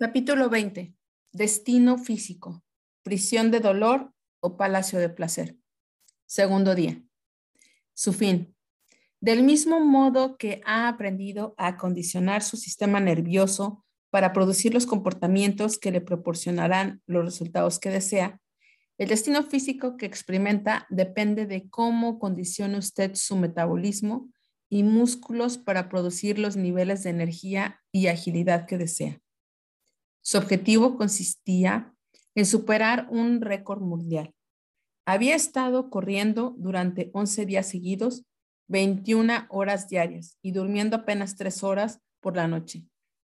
Capítulo 20. Destino físico. Prisión de dolor o palacio de placer. Segundo día. Su fin. Del mismo modo que ha aprendido a acondicionar su sistema nervioso para producir los comportamientos que le proporcionarán los resultados que desea, el destino físico que experimenta depende de cómo condicione usted su metabolismo y músculos para producir los niveles de energía y agilidad que desea. Su objetivo consistía en superar un récord mundial. Había estado corriendo durante 11 días seguidos, 21 horas diarias y durmiendo apenas 3 horas por la noche.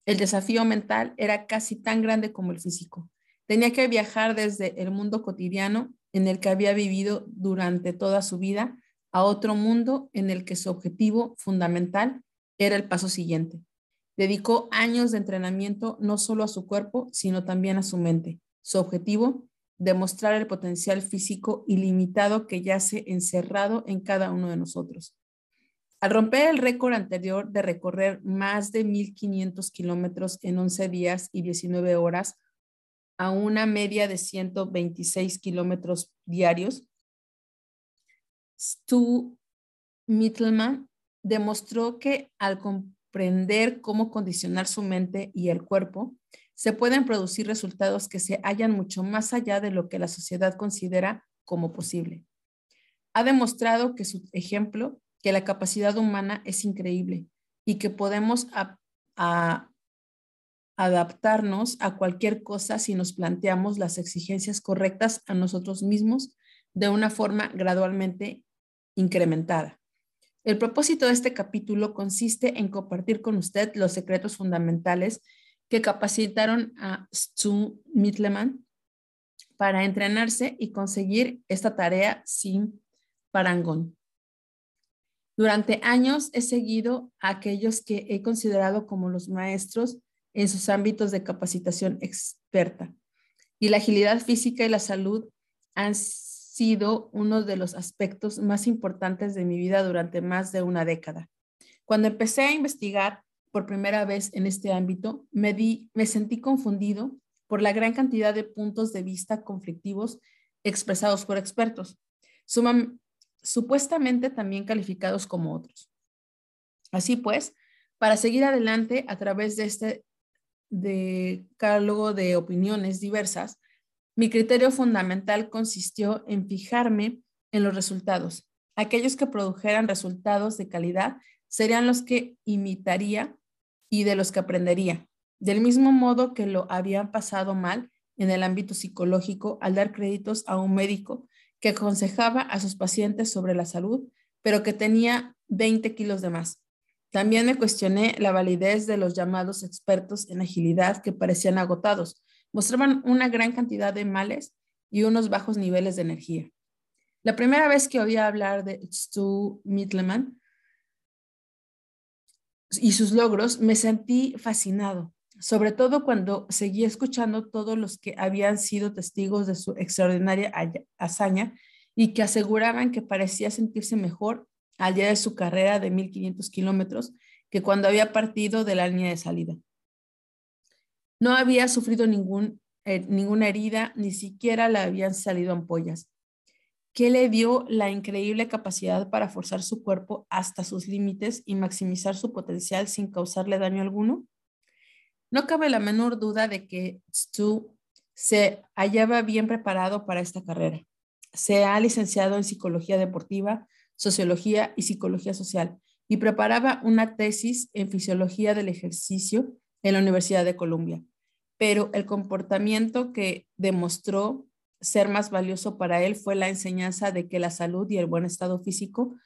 El desafío mental era casi tan grande como el físico. Tenía que viajar desde el mundo cotidiano en el que había vivido durante toda su vida a otro mundo en el que su objetivo fundamental era el paso siguiente, Dedicó años de entrenamiento no solo a su cuerpo, sino también a su mente. Su objetivo, demostrar el potencial físico ilimitado que yace encerrado en cada uno de nosotros. Al romper el récord anterior de recorrer más de 1.500 kilómetros en 11 días y 19 horas a una media de 126 kilómetros diarios, Stu Mittelman demostró que al aprender cómo condicionar su mente y el cuerpo, se pueden producir resultados que se hallan mucho más allá de lo que la sociedad considera como posible. Ha demostrado que su ejemplo, que la capacidad humana es increíble y que podemos adaptarnos a cualquier cosa si nos planteamos las exigencias correctas a nosotros mismos de una forma gradualmente incrementada. El propósito de este capítulo consiste en compartir con usted los secretos fundamentales que capacitaron a Stu Mitleman para entrenarse y conseguir esta tarea sin parangón. Durante años he seguido a aquellos que he considerado como los maestros en sus ámbitos de capacitación experta. Y la agilidad física y la salud han sido uno de los aspectos más importantes de mi vida durante más de una década. Cuando empecé a investigar por primera vez en este ámbito, me, di, me sentí confundido por la gran cantidad de puntos de vista conflictivos expresados por expertos, supuestamente también calificados como otros. Así pues, para seguir adelante a través de este decálogo de opiniones diversas, mi criterio fundamental consistió en fijarme en los resultados. Aquellos que produjeran resultados de calidad serían los que imitaría y de los que aprendería. Del mismo modo que lo habían pasado mal en el ámbito psicológico al dar créditos a un médico que aconsejaba a sus pacientes sobre la salud, pero que tenía 20 kilos de más. También me cuestioné la validez de los llamados expertos en agilidad que parecían agotados, mostraban una gran cantidad de males y unos bajos niveles de energía. La primera vez que oí hablar de Stu Mitleman y sus logros, me sentí fascinado, sobre todo cuando seguí escuchando todos los que habían sido testigos de su extraordinaria hazaña y que aseguraban que parecía sentirse mejor al día de su carrera de 1500 kilómetros que cuando había partido de la línea de salida. No había sufrido eh, ninguna herida, ni siquiera le habían salido ampollas. ¿Qué le dio la increíble capacidad para forzar su cuerpo hasta sus límites y maximizar su potencial sin causarle daño alguno? No cabe la menor duda de que Stu se hallaba bien preparado para esta carrera. Se ha licenciado en psicología deportiva, sociología y psicología social y preparaba una tesis en fisiología del ejercicio en la Universidad de Columbia pero el comportamiento que demostró ser más valioso para él fue la enseñanza de que la salud y el buen estado físico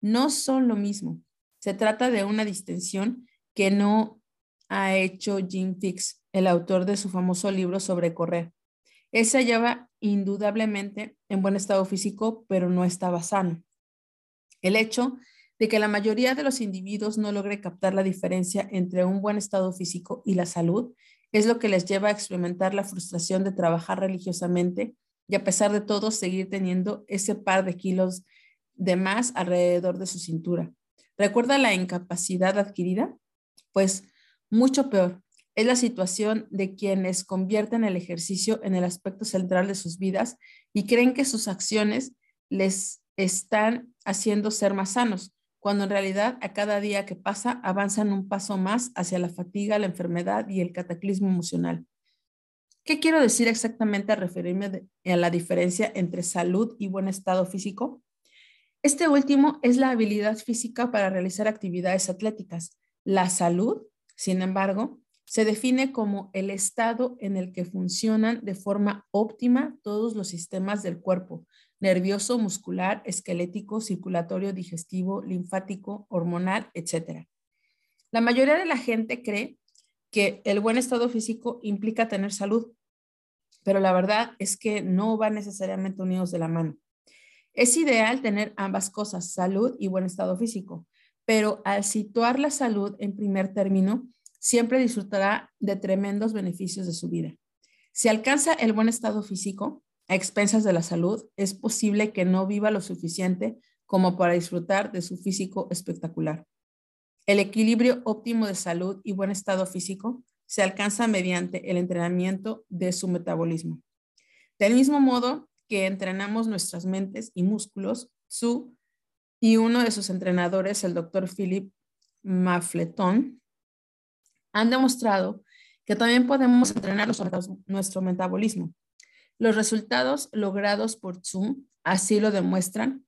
no son lo mismo. Se trata de una distinción que no ha hecho Jim Fix, el autor de su famoso libro sobre correr. Él se hallaba indudablemente en buen estado físico, pero no estaba sano. El hecho de que la mayoría de los individuos no logre captar la diferencia entre un buen estado físico y la salud es lo que les lleva a experimentar la frustración de trabajar religiosamente y a pesar de todo seguir teniendo ese par de kilos de más alrededor de su cintura. ¿Recuerda la incapacidad adquirida? Pues mucho peor. Es la situación de quienes convierten el ejercicio en el aspecto central de sus vidas y creen que sus acciones les están haciendo ser más sanos, cuando en realidad a cada día que pasa avanzan un paso más hacia la fatiga, la enfermedad y el cataclismo emocional. ¿Qué quiero decir exactamente al referirme a la diferencia entre salud y buen estado físico? Este último es la habilidad física para realizar actividades atléticas. La salud, sin embargo, se define como el estado en el que funcionan de forma óptima todos los sistemas del cuerpo, nervioso, muscular, esquelético, circulatorio, digestivo, linfático, hormonal, etc. La mayoría de la gente cree que el buen estado físico implica tener salud, pero la verdad es que no van necesariamente unidos de la mano. Es ideal tener ambas cosas, salud y buen estado físico, pero al situar la salud en primer término, siempre disfrutará de tremendos beneficios de su vida. Si alcanza el buen estado físico a expensas de la salud, es posible que no viva lo suficiente como para disfrutar de su físico espectacular. El equilibrio óptimo de salud y buen estado físico se alcanza mediante el entrenamiento de su metabolismo. Del mismo modo que entrenamos nuestras mentes y músculos, su y uno de sus entrenadores, el doctor Philip Mafleton, han demostrado que también podemos entrenar nuestro metabolismo. Los resultados logrados por Zoom así lo demuestran.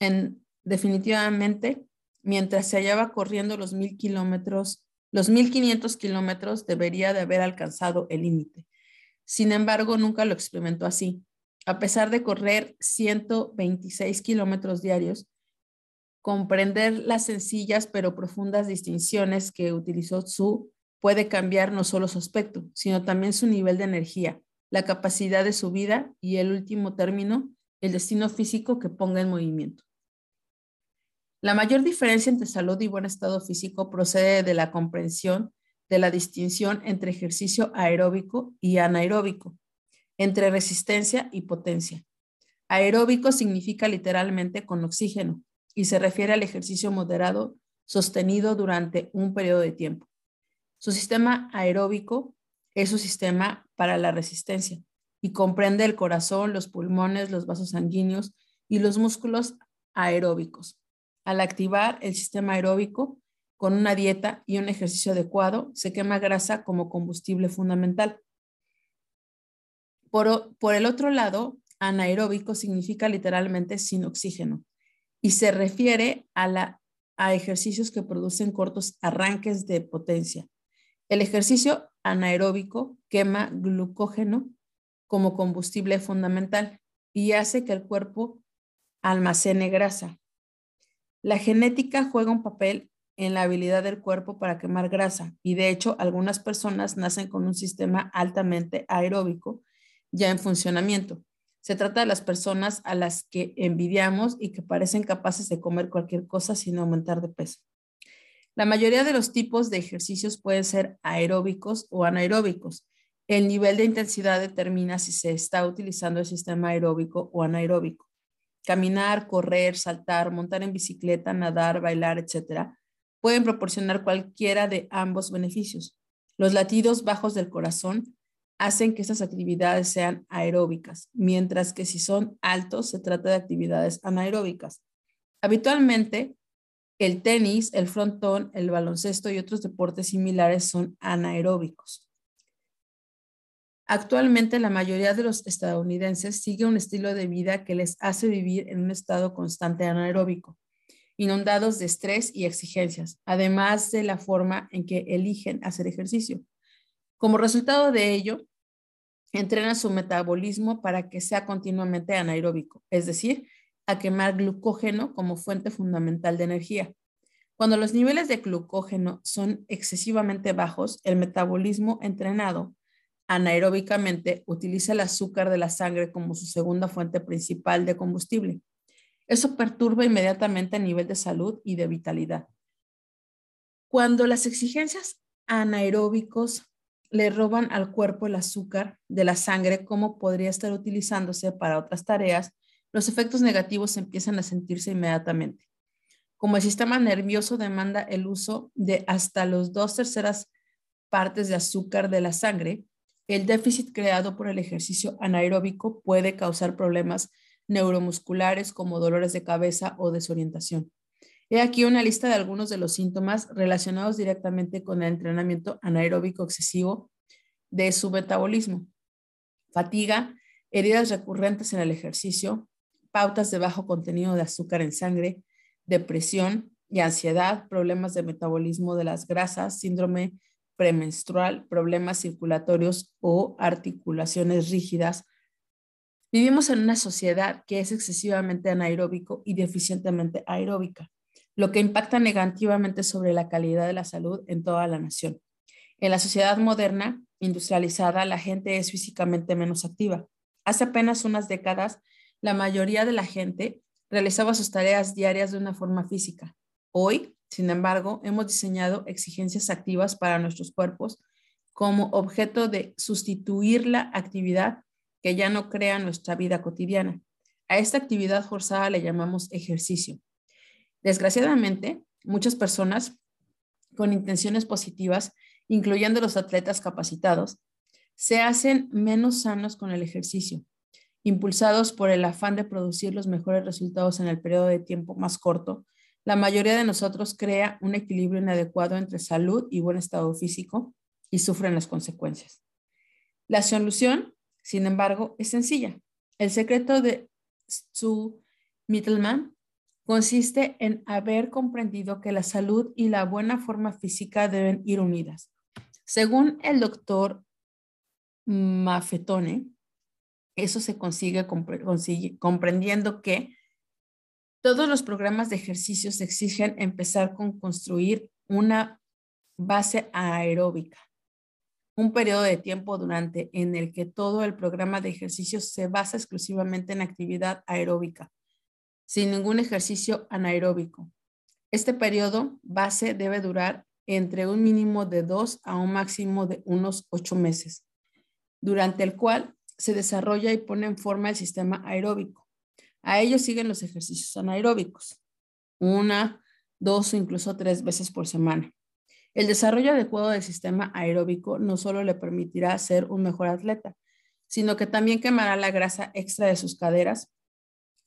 En, definitivamente, mientras se hallaba corriendo los mil kilómetros, los 1500 kilómetros debería de haber alcanzado el límite. Sin embargo, nunca lo experimentó así. A pesar de correr 126 kilómetros diarios, comprender las sencillas pero profundas distinciones que utilizó Tzu puede cambiar no solo su aspecto, sino también su nivel de energía, la capacidad de su vida y, el último término, el destino físico que ponga en movimiento. La mayor diferencia entre salud y buen estado físico procede de la comprensión de la distinción entre ejercicio aeróbico y anaeróbico, entre resistencia y potencia. Aeróbico significa literalmente con oxígeno y se refiere al ejercicio moderado sostenido durante un periodo de tiempo. Su sistema aeróbico es su sistema para la resistencia y comprende el corazón, los pulmones, los vasos sanguíneos y los músculos aeróbicos. Al activar el sistema aeróbico con una dieta y un ejercicio adecuado, se quema grasa como combustible fundamental. Por, el otro lado, anaeróbico significa literalmente sin oxígeno y se refiere a, la, a ejercicios que producen cortos arranques de potencia. El ejercicio anaeróbico quema glucógeno como combustible fundamental y hace que el cuerpo almacene grasa. La genética juega un papel en la habilidad del cuerpo para quemar grasa y de hecho algunas personas nacen con un sistema altamente aeróbico ya en funcionamiento. Se trata de las personas a las que envidiamos y que parecen capaces de comer cualquier cosa sin aumentar de peso. La mayoría de los tipos de ejercicios pueden ser aeróbicos o anaeróbicos. El nivel de intensidad determina si se está utilizando el sistema aeróbico o anaeróbico. Caminar, correr, saltar, montar en bicicleta, nadar, bailar, etcétera, pueden proporcionar cualquiera de ambos beneficios. Los latidos bajos del corazón hacen que estas actividades sean aeróbicas, mientras que si son altos se trata de actividades anaeróbicas. Habitualmente, el tenis, el frontón, el baloncesto y otros deportes similares son anaeróbicos. Actualmente la mayoría de los estadounidenses sigue un estilo de vida que les hace vivir en un estado constante anaeróbico, inundados de estrés y exigencias, además de la forma en que eligen hacer ejercicio. Como resultado de ello, entrenan su metabolismo para que sea continuamente anaeróbico, es decir, a quemar glucógeno como fuente fundamental de energía. Cuando los niveles de glucógeno son excesivamente bajos, el metabolismo entrenado anaeróbicamente utiliza el azúcar de la sangre como su segunda fuente principal de combustible. Eso perturba inmediatamente el nivel de salud y de vitalidad. Cuando las exigencias anaeróbicos le roban al cuerpo el azúcar de la sangre, como podría estar utilizándose para otras tareas, los efectos negativos empiezan a sentirse inmediatamente. Como el sistema nervioso demanda el uso de hasta los dos terceras partes de azúcar de la sangre, el déficit creado por el ejercicio anaeróbico puede causar problemas neuromusculares como dolores de cabeza o desorientación. He aquí una lista de algunos de los síntomas relacionados directamente con el entrenamiento anaeróbico excesivo de su metabolismo. Fatiga, heridas recurrentes en el ejercicio, pautas de bajo contenido de azúcar en sangre, depresión y ansiedad, problemas de metabolismo de las grasas, síndrome premenstrual, problemas circulatorios o articulaciones rígidas. Vivimos en una sociedad que es excesivamente anaeróbico y deficientemente aeróbica, lo que impacta negativamente sobre la calidad de la salud en toda la nación. En la sociedad moderna, industrializada, la gente es físicamente menos activa. Hace apenas unas décadas, la mayoría de la gente realizaba sus tareas diarias de una forma física. Hoy, sin embargo, hemos diseñado exigencias activas para nuestros cuerpos como objeto de sustituir la actividad que ya no crea nuestra vida cotidiana. A esta actividad forzada le llamamos ejercicio. Desgraciadamente, muchas personas con intenciones positivas, incluyendo los atletas capacitados, se hacen menos sanos con el ejercicio, impulsados por el afán de producir los mejores resultados en el periodo de tiempo más corto la mayoría de nosotros crea un equilibrio inadecuado entre salud y buen estado físico y sufren las consecuencias. La solución, sin embargo, es sencilla. El secreto de su Mittelman consiste en haber comprendido que la salud y la buena forma física deben ir unidas. Según el doctor Mafetone, eso se consigue, comprendiendo que todos los programas de ejercicios exigen empezar con construir una base aeróbica, un periodo de tiempo durante en el que todo el programa de ejercicios se basa exclusivamente en actividad aeróbica, sin ningún ejercicio anaeróbico. Este periodo base debe durar entre un mínimo de dos a un máximo de unos ocho meses, durante el cual se desarrolla y pone en forma el sistema aeróbico. A ellos siguen los ejercicios anaeróbicos, una, dos o incluso tres veces por semana. El desarrollo adecuado del sistema aeróbico no solo le permitirá ser un mejor atleta, sino que también quemará la grasa extra de sus caderas,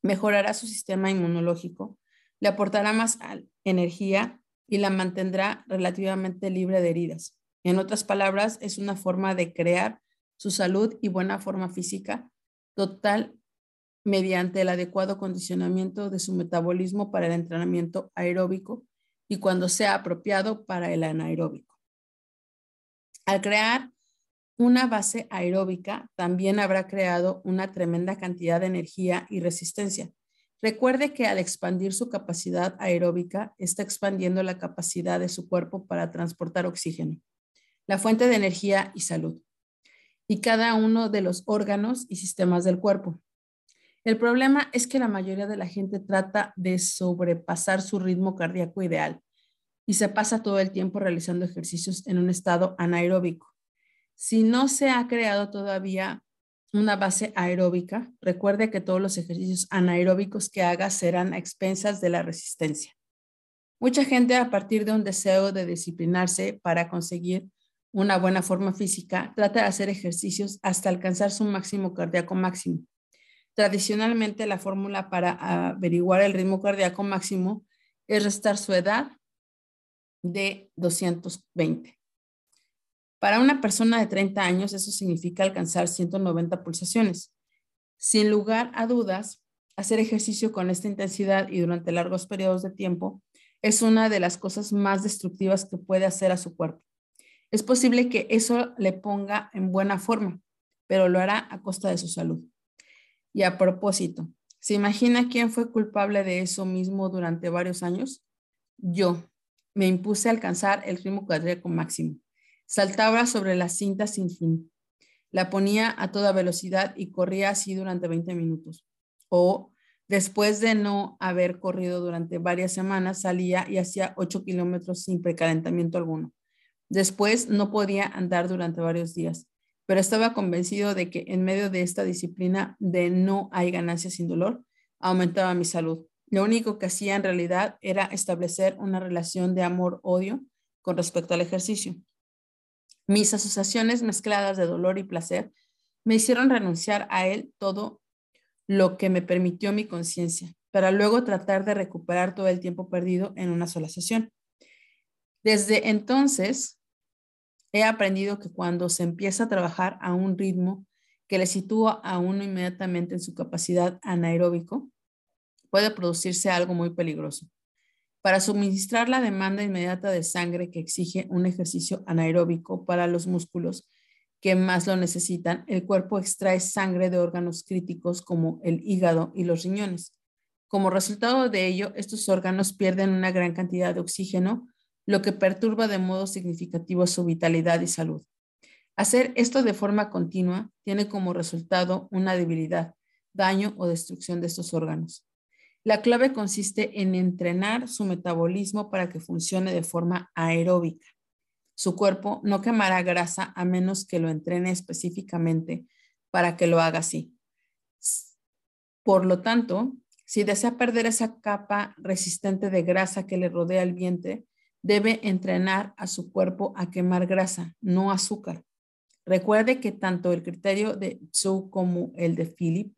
mejorará su sistema inmunológico, le aportará más energía y la mantendrá relativamente libre de heridas. En otras palabras, es una forma de crear su salud y buena forma física total mediante el adecuado condicionamiento de su metabolismo para el entrenamiento aeróbico y cuando sea apropiado para el anaeróbico. Al crear una base aeróbica, también habrá creado una tremenda cantidad de energía y resistencia. Recuerde que al expandir su capacidad aeróbica, está expandiendo la capacidad de su cuerpo para transportar oxígeno, la fuente de energía y salud, y cada uno de los órganos y sistemas del cuerpo. El problema es que la mayoría de la gente trata de sobrepasar su ritmo cardíaco ideal y se pasa todo el tiempo realizando ejercicios en un estado anaeróbico. Si no se ha creado todavía una base aeróbica, recuerde que todos los ejercicios anaeróbicos que haga serán a expensas de la resistencia. Mucha gente a partir de un deseo de disciplinarse para conseguir una buena forma física, trata de hacer ejercicios hasta alcanzar su máximo cardíaco máximo Tradicionalmente, la fórmula para averiguar el ritmo cardíaco máximo es restar su edad de 220. Para una persona de 30 años, eso significa alcanzar 190 pulsaciones. Sin lugar a dudas, hacer ejercicio con esta intensidad y durante largos periodos de tiempo es una de las cosas más destructivas que puede hacer a su cuerpo. Es posible que eso le ponga en buena forma, pero lo hará a costa de su salud. Y a propósito, ¿se imagina quién fue culpable de eso mismo durante varios años? Yo. Me impuse a alcanzar el ritmo cardíaco máximo. Saltaba sobre la cinta sin fin. La ponía a toda velocidad y corría así durante 20 minutos. O después de no haber corrido durante varias semanas, salía y hacía 8 kilómetros sin precalentamiento alguno. Después no podía andar durante varios días pero estaba convencido de que en medio de esta disciplina de no hay ganancias sin dolor, aumentaba mi salud. Lo único que hacía en realidad era establecer una relación de amor-odio con respecto al ejercicio. Mis asociaciones mezcladas de dolor y placer me hicieron renunciar a él todo lo que me permitió mi conciencia, para luego tratar de recuperar todo el tiempo perdido en una sola sesión. Desde entonces, he aprendido que cuando se empieza a trabajar a un ritmo que le sitúa a uno inmediatamente en su capacidad anaeróbico, puede producirse algo muy peligroso. Para suministrar la demanda inmediata de sangre que exige un ejercicio anaeróbico para los músculos que más lo necesitan, el cuerpo extrae sangre de órganos críticos como el hígado y los riñones. Como resultado de ello, estos órganos pierden una gran cantidad de oxígeno, lo que perturba de modo significativo su vitalidad y salud. Hacer esto de forma continua tiene como resultado una debilidad, daño o destrucción de estos órganos. La clave consiste en entrenar su metabolismo para que funcione de forma aeróbica. Su cuerpo no quemará grasa a menos que lo entrene específicamente para que lo haga así. Por lo tanto, si desea perder esa capa resistente de grasa que le rodea el vientre, debe entrenar a su cuerpo a quemar grasa, no azúcar. Recuerde que tanto el criterio de Zhou como el de Philip,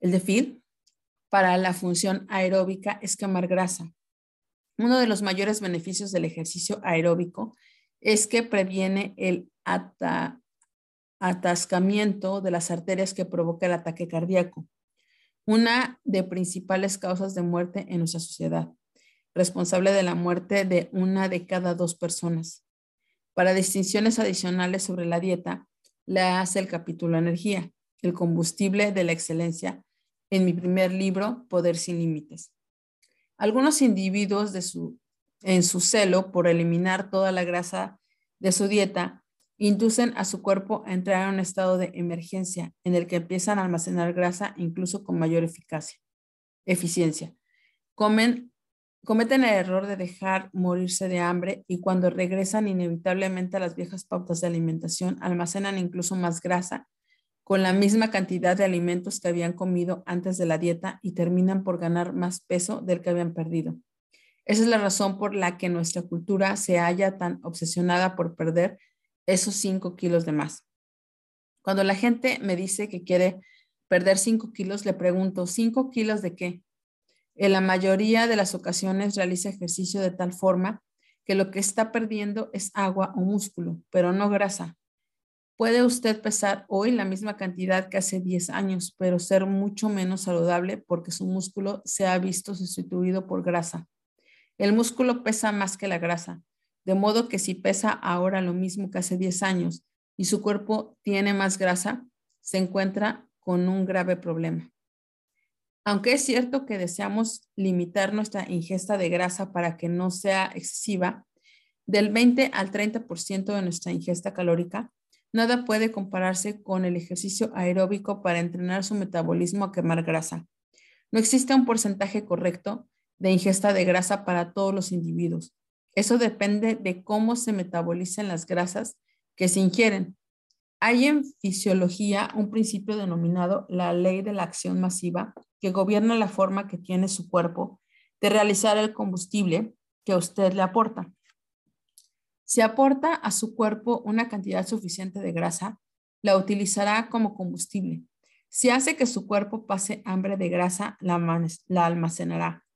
el de Phil, para la función aeróbica es quemar grasa. Uno de los mayores beneficios del ejercicio aeróbico es que previene el atascamiento de las arterias que provoca el ataque cardíaco, una de principales causas de muerte en nuestra sociedad, responsable de la muerte de una de cada dos personas. Para distinciones adicionales sobre la dieta, le hace el capítulo Energía, el combustible de la excelencia, en mi primer libro, Poder sin Límites. Algunos individuos de su, en su celo por eliminar toda la grasa de su dieta, inducen a su cuerpo a entrar en un estado de emergencia en el que empiezan a almacenar grasa incluso con mayor eficacia, eficiencia. Comen, cometen el error de dejar morirse de hambre y cuando regresan inevitablemente a las viejas pautas de alimentación, almacenan incluso más grasa con la misma cantidad de alimentos que habían comido antes de la dieta y terminan por ganar más peso del que habían perdido. Esa es la razón por la que nuestra cultura se halla tan obsesionada por perder esos 5 kilos de más. Cuando la gente me dice que quiere perder 5 kilos, le pregunto, ¿5 kilos de qué? En la mayoría de las ocasiones realiza ejercicio de tal forma que lo que está perdiendo es agua o músculo, pero no grasa. Puede usted pesar hoy la misma cantidad que hace 10 años, pero ser mucho menos saludable porque su músculo se ha visto sustituido por grasa. El músculo pesa más que la grasa, de modo que si pesa ahora lo mismo que hace 10 años y su cuerpo tiene más grasa, se encuentra con un grave problema. Aunque es cierto que deseamos limitar nuestra ingesta de grasa para que no sea excesiva, del 20 al 30% de nuestra ingesta calórica Nada puede compararse con el ejercicio aeróbico para entrenar su metabolismo a quemar grasa. No existe un porcentaje correcto de ingesta de grasa para todos los individuos. Eso depende de cómo se metabolizan las grasas que se ingieren. Hay en fisiología un principio denominado la ley de la acción masiva que gobierna la forma que tiene su cuerpo de realizar el combustible que usted le aporta. Si aporta a su cuerpo una cantidad suficiente de grasa, la utilizará como combustible. Si hace que su cuerpo pase hambre de grasa, la, almacenará.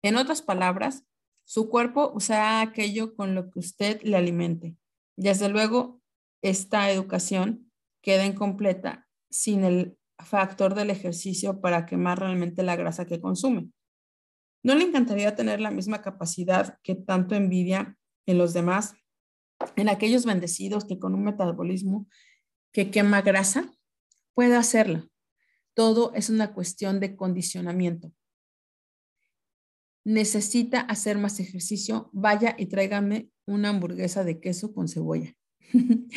En otras palabras, su cuerpo usará aquello con lo que usted le alimente. Desde luego, esta educación queda incompleta sin el factor del ejercicio para quemar realmente la grasa que consume. ¿No le encantaría tener la misma capacidad que tanto envidia en los demás en aquellos bendecidos que con un metabolismo que quema grasa, puede hacerlo. Todo es una cuestión de condicionamiento. Necesita hacer más ejercicio, vaya y tráigame una hamburguesa de queso con cebolla.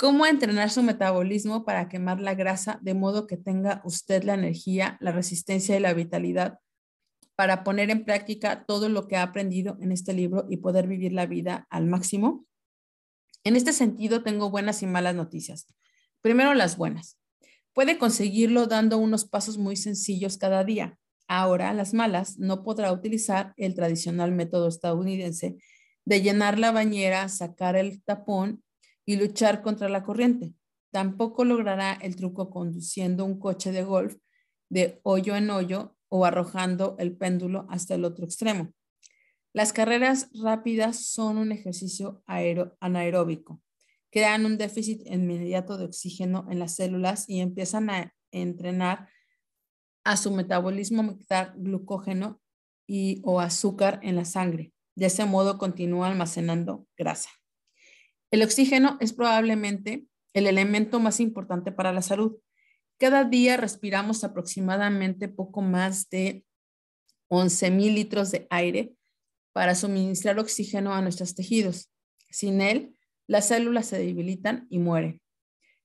¿Cómo entrenar su metabolismo para quemar la grasa de modo que tenga usted la energía, la resistencia y la vitalidad para poner en práctica todo lo que ha aprendido en este libro y poder vivir la vida al máximo? En este sentido, tengo buenas y malas noticias. Primero, las buenas. Puede conseguirlo dando unos pasos muy sencillos cada día. Ahora, las malas, no podrá utilizar el tradicional método estadounidense de llenar la bañera, sacar el tapón y luchar contra la corriente. Tampoco logrará el truco conduciendo un coche de golf de hoyo en hoyo o arrojando el péndulo hasta el otro extremo. Las carreras rápidas son un ejercicio anaeróbico. Crean un déficit inmediato de oxígeno en las células y empiezan a entrenar a su metabolismo mezclar glucógeno y o azúcar en la sangre. De ese modo continúa almacenando grasa. El oxígeno es probablemente el elemento más importante para la salud. Cada día respiramos aproximadamente poco más de 11 mil litros de aire para suministrar oxígeno a nuestros tejidos. Sin él, las células se debilitan y mueren.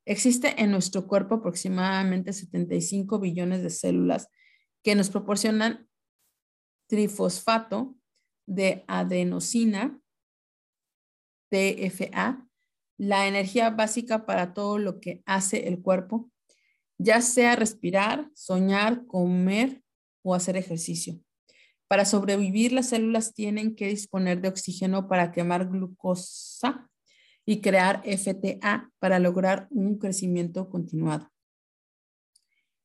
Existe en nuestro cuerpo aproximadamente 75 billones de células que nos proporcionan trifosfato de adenosina, TFA, la energía básica para todo lo que hace el cuerpo, ya sea respirar, soñar, comer o hacer ejercicio. Para sobrevivir, las células tienen que disponer de oxígeno para quemar glucosa y crear FTA para lograr un crecimiento continuado.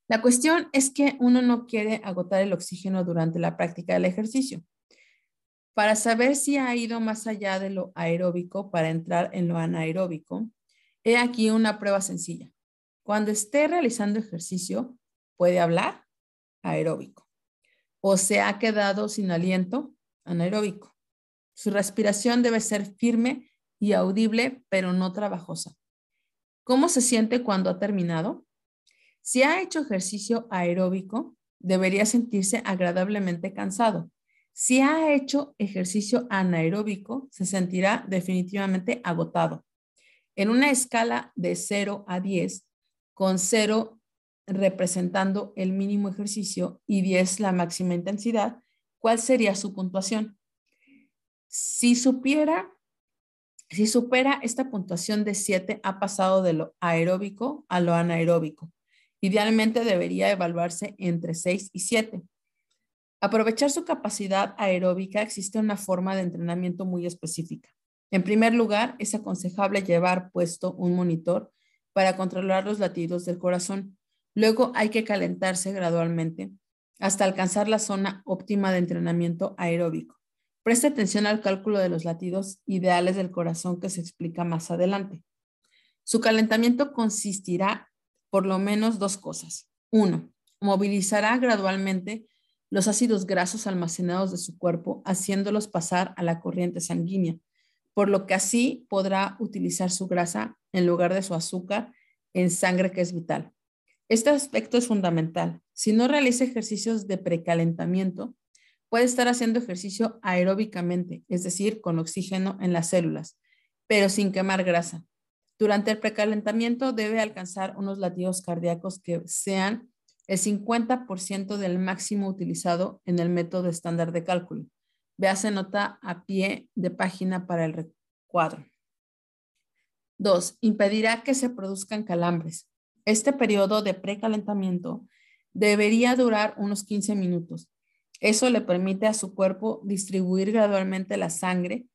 La cuestión es que uno no quiere agotar el oxígeno durante la práctica del ejercicio. Para saber si ha ido más allá de lo aeróbico para entrar en lo anaeróbico, he aquí una prueba sencilla. Cuando esté realizando ejercicio, ¿puede hablar? Aeróbico. ¿O se ha quedado sin aliento? Anaeróbico. Su respiración debe ser firme y audible, pero no trabajosa. ¿Cómo se siente cuando ha terminado? Si ha hecho ejercicio aeróbico, debería sentirse agradablemente cansado. Si ha hecho ejercicio anaeróbico, se sentirá definitivamente agotado. En una escala de 0 a 10, con 0 representando el mínimo ejercicio y 10 la máxima intensidad, ¿cuál sería su puntuación? Si supera esta puntuación de 7, ha pasado de lo aeróbico a lo anaeróbico. Idealmente debería evaluarse entre 6 y 7. Aprovechar su capacidad aeróbica existe una forma de entrenamiento muy específica. En primer lugar, es aconsejable llevar puesto un monitor para controlar los latidos del corazón. Luego hay que calentarse gradualmente hasta alcanzar la zona óptima de entrenamiento aeróbico. Preste atención al cálculo de los latidos ideales del corazón que se explica más adelante. Su calentamiento consistirá por lo menos dos cosas. Uno, movilizará gradualmente los ácidos grasos almacenados de su cuerpo, haciéndolos pasar a la corriente sanguínea, por lo que así podrá utilizar su grasa en lugar de su azúcar en sangre que es vital. Este aspecto es fundamental. Si no realiza ejercicios de precalentamiento, Puede estar haciendo ejercicio aeróbicamente, es decir, con oxígeno en las células, pero sin quemar grasa. Durante el precalentamiento debe alcanzar unos latidos cardíacos que sean el 50% del máximo utilizado en el método estándar de cálculo. Véase nota a pie de página para el recuadro. Dos, impedirá que se produzcan calambres. Este periodo de precalentamiento debería durar unos 15 minutos eso le permite a su cuerpo distribuir gradualmente la sangre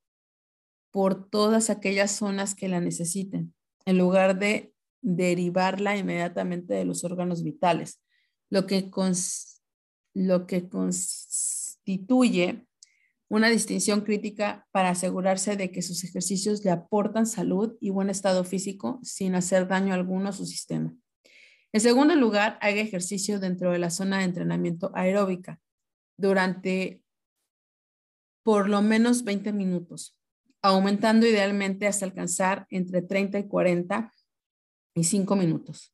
por todas aquellas zonas que la necesiten, en lugar de derivarla inmediatamente de los órganos vitales, lo que, lo que constituye una distinción crítica para asegurarse de que sus ejercicios le aportan salud y buen estado físico sin hacer daño alguno a su sistema. En segundo lugar, haga ejercicio dentro de la zona de entrenamiento aeróbica durante por lo menos 20 minutos, aumentando idealmente hasta alcanzar entre 30 y 40 y 5 minutos.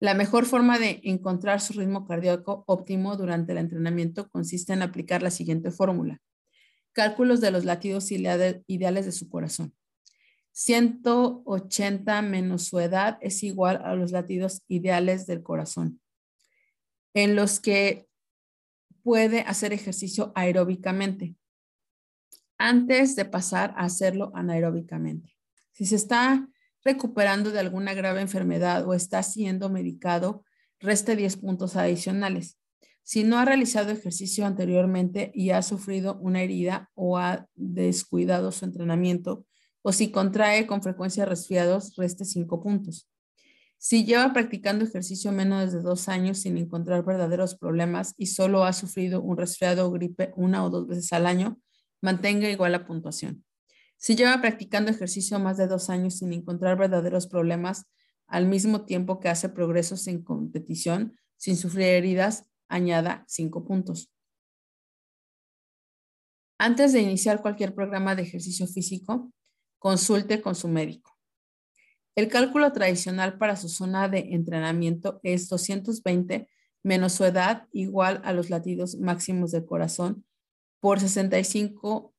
La mejor forma de encontrar su ritmo cardíaco óptimo durante el entrenamiento consiste en aplicar la siguiente fórmula. Cálculos de los latidos ideales de su corazón. 180 menos su edad es igual a los latidos ideales del corazón, en los que puede hacer ejercicio aeróbicamente antes de pasar a hacerlo anaeróbicamente. Si se está recuperando de alguna grave enfermedad o está siendo medicado, reste 10 puntos adicionales. Si no ha realizado ejercicio anteriormente y ha sufrido una herida o ha descuidado su entrenamiento, o si contrae con frecuencia resfriados, reste cinco puntos. Si lleva practicando ejercicio menos de dos años sin encontrar verdaderos problemas y solo ha sufrido un resfriado o gripe una o dos veces al año, mantenga igual la puntuación. Si lleva practicando ejercicio más de dos años sin encontrar verdaderos problemas, al mismo tiempo que hace progresos en competición, sin sufrir heridas, añada cinco puntos. Antes de iniciar cualquier programa de ejercicio físico, consulte con su médico. El cálculo tradicional para su zona de entrenamiento es 220 menos su edad igual a los latidos máximos del corazón por 65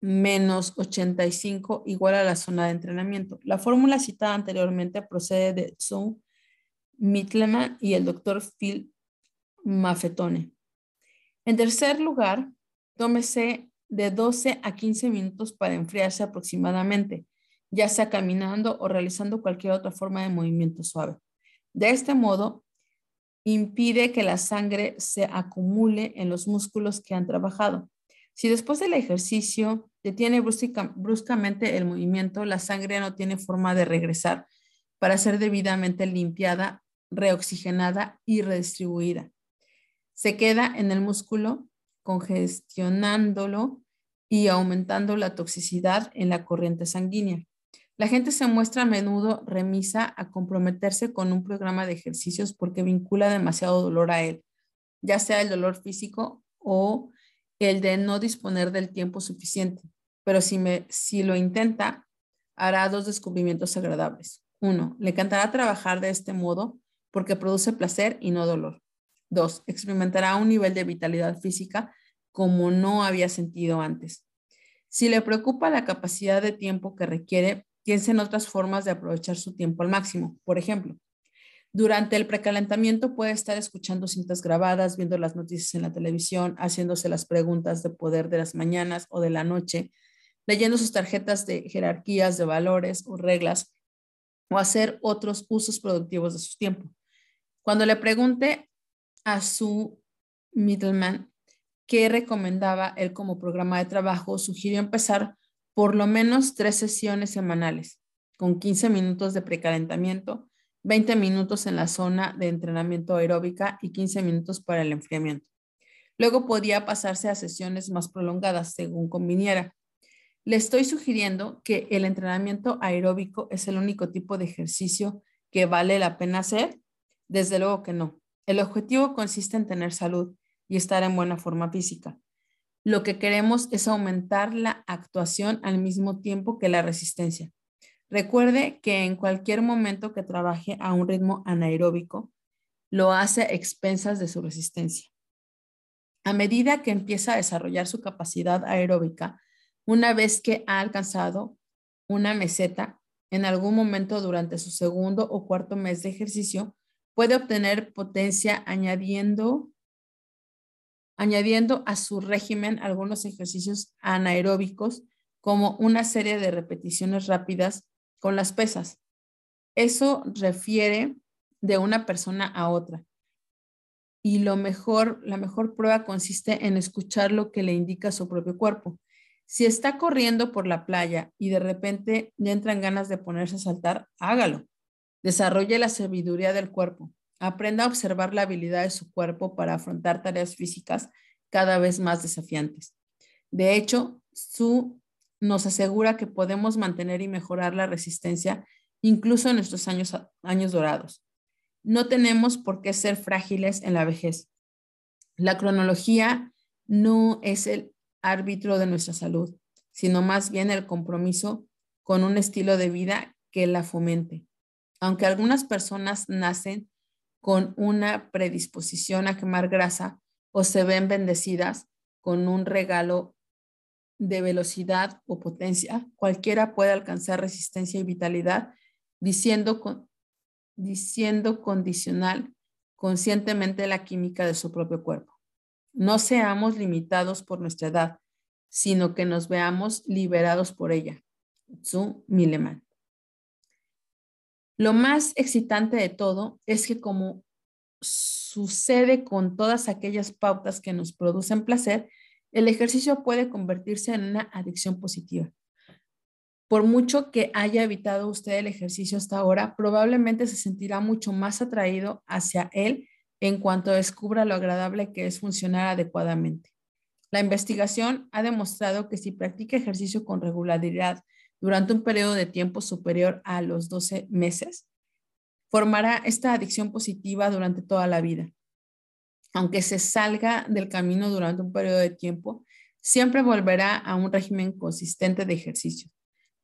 menos 85 igual a la zona de entrenamiento. La fórmula citada anteriormente procede de Zoom, Mitleman y el doctor Phil Maffetone. En tercer lugar, tómese de 12 a 15 minutos para enfriarse aproximadamente, ya sea caminando o realizando cualquier otra forma de movimiento suave. De este modo, impide que la sangre se acumule en los músculos que han trabajado. Si después del ejercicio detiene bruscamente el movimiento, la sangre no tiene forma de regresar para ser debidamente limpiada, reoxigenada y redistribuida. Se queda en el músculo congestionándolo y aumentando la toxicidad en la corriente sanguínea. La gente se muestra a menudo remisa a comprometerse con un programa de ejercicios porque vincula demasiado dolor a él, ya sea el dolor físico o el de no disponer del tiempo suficiente. Pero si, me, si lo intenta, hará dos descubrimientos agradables. Uno, le encantará trabajar de este modo porque produce placer y no dolor. Dos, experimentará un nivel de vitalidad física como no había sentido antes. Si le preocupa la capacidad de tiempo que requiere, piense en otras formas de aprovechar su tiempo al máximo. Por ejemplo, durante el precalentamiento puede estar escuchando cintas grabadas, viendo las noticias en la televisión, haciéndose las preguntas de poder de las mañanas o de la noche, leyendo sus tarjetas de jerarquías de valores o reglas o hacer otros usos productivos de su tiempo. Cuando le pregunte a su middleman que recomendaba él como programa de trabajo, sugirió empezar por lo menos tres sesiones semanales, con 15 minutos de precalentamiento, 20 minutos en la zona de entrenamiento aeróbica y 15 minutos para el enfriamiento. Luego podía pasarse a sesiones más prolongadas, según conviniera. Le estoy sugiriendo que el entrenamiento aeróbico es el único tipo de ejercicio que vale la pena hacer. Desde luego que no. El objetivo consiste en tener salud y estar en buena forma física. Lo que queremos es aumentar la actuación al mismo tiempo que la resistencia. Recuerde que en cualquier momento que trabaje a un ritmo anaeróbico, lo hace a expensas de su resistencia. A medida que empieza a desarrollar su capacidad aeróbica, una vez que ha alcanzado una meseta, en algún momento durante su segundo o cuarto mes de ejercicio, puede obtener potencia añadiendo añadiendo a su régimen algunos ejercicios anaeróbicos como una serie de repeticiones rápidas con las pesas. Eso refiere de una persona a otra. Y lo mejor, la mejor prueba consiste en escuchar lo que le indica su propio cuerpo. Si está corriendo por la playa y de repente le entran ganas de ponerse a saltar, hágalo. Desarrolle la sabiduría del cuerpo. Aprenda a observar la habilidad de su cuerpo para afrontar tareas físicas cada vez más desafiantes. De hecho, Su nos asegura que podemos mantener y mejorar la resistencia incluso en nuestros años, años dorados. No tenemos por qué ser frágiles en la vejez. La cronología no es el árbitro de nuestra salud, sino más bien el compromiso con un estilo de vida que la fomente. Aunque algunas personas nacen con una predisposición a quemar grasa o se ven bendecidas con un regalo de velocidad o potencia, cualquiera puede alcanzar resistencia y vitalidad diciendo, diciendo condicional conscientemente la química de su propio cuerpo. No seamos limitados por nuestra edad, sino que nos veamos liberados por ella. Zu Mileman. Lo más excitante de todo es que como sucede con todas aquellas pautas que nos producen placer, el ejercicio puede convertirse en una adicción positiva. Por mucho que haya evitado usted el ejercicio hasta ahora, probablemente se sentirá mucho más atraído hacia él en cuanto descubra lo agradable que es funcionar adecuadamente. La investigación ha demostrado que si practica ejercicio con regularidad durante un periodo de tiempo superior a los 12 meses, formará esta adicción positiva durante toda la vida. Aunque se salga del camino durante un periodo de tiempo, siempre volverá a un régimen consistente de ejercicio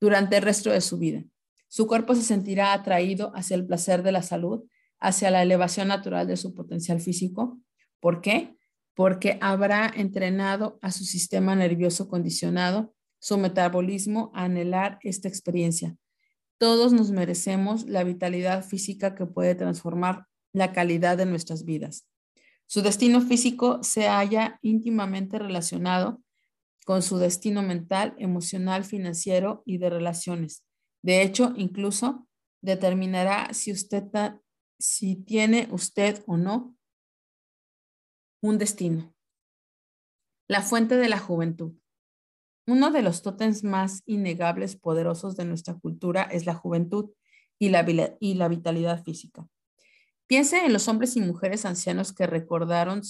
durante el resto de su vida. Su cuerpo se sentirá atraído hacia el placer de la salud, hacia la elevación natural de su potencial físico. ¿Por qué? Porque habrá entrenado a su sistema nervioso condicionado, su metabolismo a anhelar esta experiencia. Todos nos merecemos la vitalidad física que puede transformar la calidad de nuestras vidas. Su destino físico se halla íntimamente relacionado con su destino mental, emocional, financiero y de relaciones. De hecho, incluso determinará si usted si tiene usted o no un destino. La fuente de la juventud. Uno de los tótems más innegables, poderosos de nuestra cultura es la juventud y la, y la vitalidad física. Piense en los hombres y mujeres ancianos que recordaron,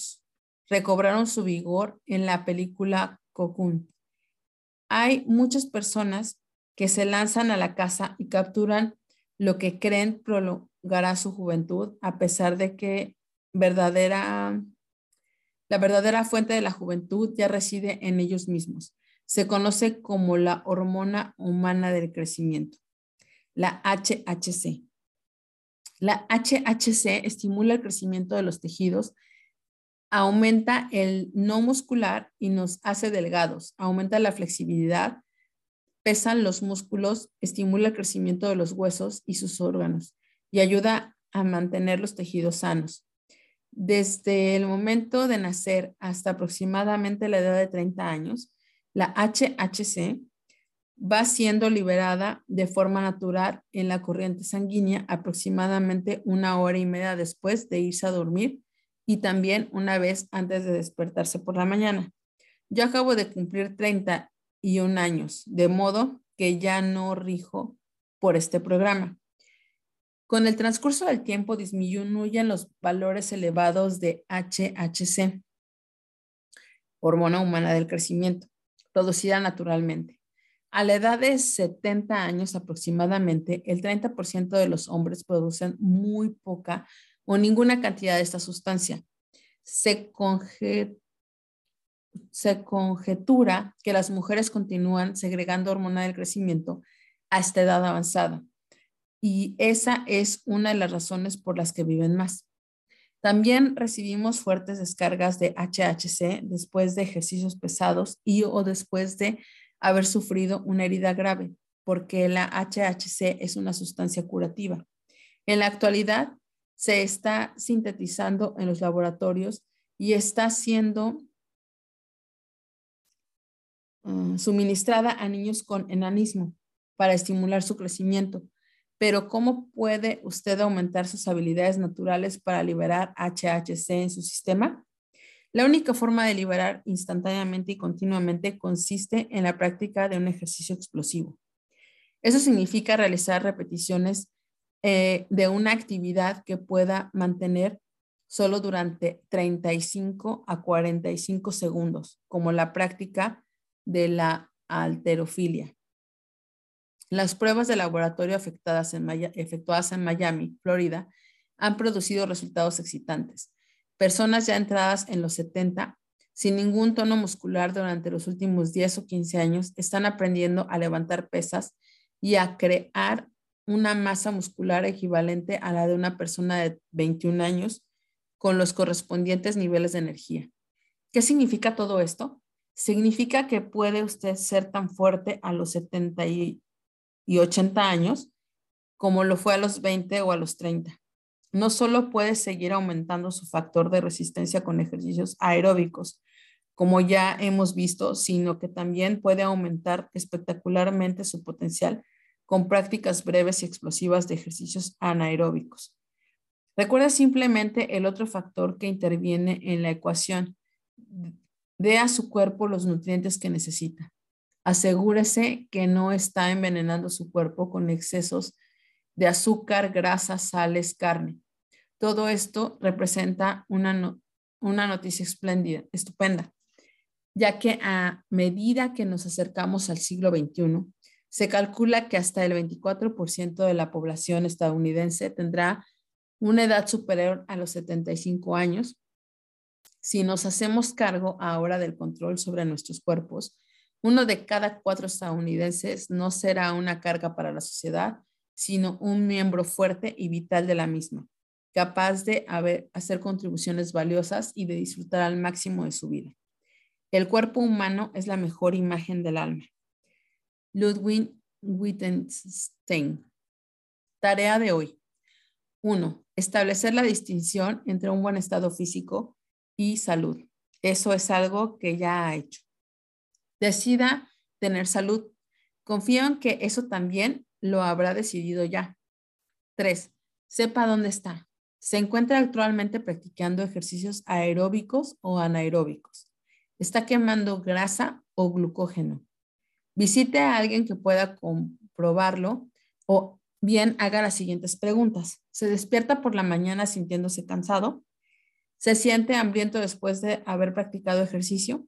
recobraron su vigor en la película Cocoon. Hay muchas personas que se lanzan a la casa y capturan lo que creen prolongará su juventud, a pesar de que la verdadera fuente de la juventud ya reside en ellos mismos. Se conoce como la hormona humana del crecimiento, la HHC. La HHC estimula el crecimiento de los tejidos aumenta el no muscular y nos hace delgados, aumenta la flexibilidad, pesan los músculos, estimula el crecimiento de los huesos y sus órganos y ayuda a mantener los tejidos sanos. Desde el momento de nacer hasta aproximadamente la edad de 30 años, la HHC va siendo liberada de forma natural en la corriente sanguínea aproximadamente una hora y media después de irse a dormir y también una vez antes de despertarse por la mañana. Yo acabo de cumplir 31 años, de modo que ya no rijo por este programa. Con el transcurso del tiempo disminuyen los valores elevados de HHC, hormona humana del crecimiento, producida naturalmente. A la edad de 70 años aproximadamente, el 30% de los hombres producen muy poca o ninguna cantidad de esta sustancia. Se, se conjetura que las mujeres continúan segregando hormona del crecimiento a esta edad avanzada. Y esa es una de las razones por las que viven más. También recibimos fuertes descargas de HHC después de ejercicios pesados y o después de haber sufrido una herida grave, porque la HHC es una sustancia curativa. En la actualidad, se está sintetizando en los laboratorios y está siendo ah, suministrada a niños con enanismo para estimular su crecimiento. Pero ¿cómo puede usted aumentar sus habilidades naturales para liberar HHC en su sistema? La única forma de liberar instantáneamente y continuamente consiste en la práctica de un ejercicio explosivo. Eso significa realizar repeticiones eh, de una actividad que pueda mantener solo durante 35 a 45 segundos, como la práctica de la alterofilia. Las pruebas de laboratorio efectuadas en Miami, Florida, han producido resultados excitantes. Personas ya entradas en los 70, sin ningún tono muscular durante los últimos 10 o 15 años, están aprendiendo a levantar pesas y a crear una masa muscular equivalente a la de una persona de 21 años con los correspondientes niveles de energía. ¿Qué significa todo esto? Significa que puede usted ser tan fuerte a los 70 y 80 años como lo fue a los 20 o a los 30. No solo puede seguir aumentando su factor de resistencia con ejercicios aeróbicos, como ya hemos visto, sino que también puede aumentar espectacularmente su potencial con prácticas breves y explosivas de ejercicios anaeróbicos. Recuerda simplemente el otro factor que interviene en la ecuación. Dé a su cuerpo los nutrientes que necesita. Asegúrese que no está envenenando su cuerpo con excesos de azúcar, grasa, sales, carne. Todo esto representa una, una noticia espléndida, estupenda, ya que a medida que nos acercamos al siglo XXI, se calcula que hasta el 24% de la población estadounidense tendrá una edad superior a los 75 años. Si nos hacemos cargo ahora del control sobre nuestros cuerpos, uno de cada cuatro estadounidenses no será una carga para la sociedad, sino un miembro fuerte y vital de la misma, capaz de hacer contribuciones valiosas y de disfrutar al máximo de su vida. El cuerpo humano es la mejor imagen del alma. Ludwig Wittgenstein. Tarea de hoy. 1. Establecer la distinción entre un buen estado físico y salud. Eso es algo que ya ha hecho. Decida tener salud. Confío en que eso también lo habrá decidido ya. 3. Sepa dónde está. Se encuentra actualmente practicando ejercicios aeróbicos o anaeróbicos. Está quemando grasa o glucógeno. Visite a alguien que pueda comprobarlo o bien haga las siguientes preguntas. ¿Se despierta por la mañana sintiéndose cansado? ¿Se siente hambriento después de haber practicado ejercicio?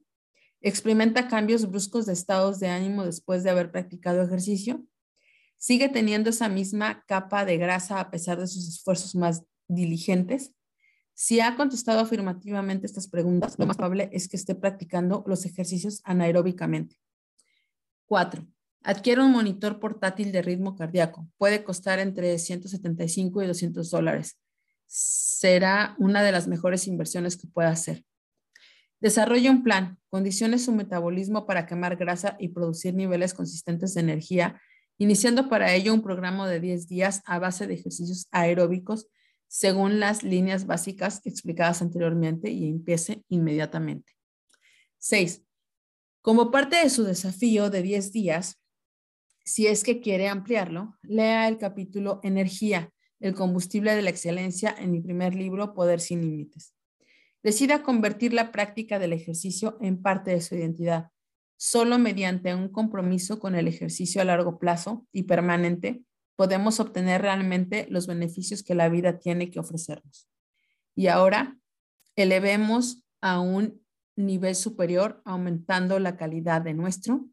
¿Experimenta cambios bruscos de estados de ánimo después de haber practicado ejercicio? ¿Sigue teniendo esa misma capa de grasa a pesar de sus esfuerzos más diligentes? Si ha contestado afirmativamente estas preguntas, lo más probable es que esté practicando los ejercicios anaeróbicamente. 4. Adquiere un monitor portátil de ritmo cardíaco. Puede costar entre 175 y 200 dólares. Será una de las mejores inversiones que pueda hacer. Desarrolla un plan. Condicione su metabolismo para quemar grasa y producir niveles consistentes de energía iniciando para ello un programa de 10 días a base de ejercicios aeróbicos según las líneas básicas explicadas anteriormente y empiece inmediatamente. 6. Como parte de su desafío de 10 días, si es que quiere ampliarlo, lea el capítulo Energía, el combustible de la excelencia en mi primer libro, Poder sin Límites. Decida convertir la práctica del ejercicio en parte de su identidad Solo mediante un compromiso con el ejercicio a largo plazo y permanente podemos obtener realmente los beneficios que la vida tiene que ofrecernos. Y ahora, elevemos a un nivel superior aumentando la calidad de nuestro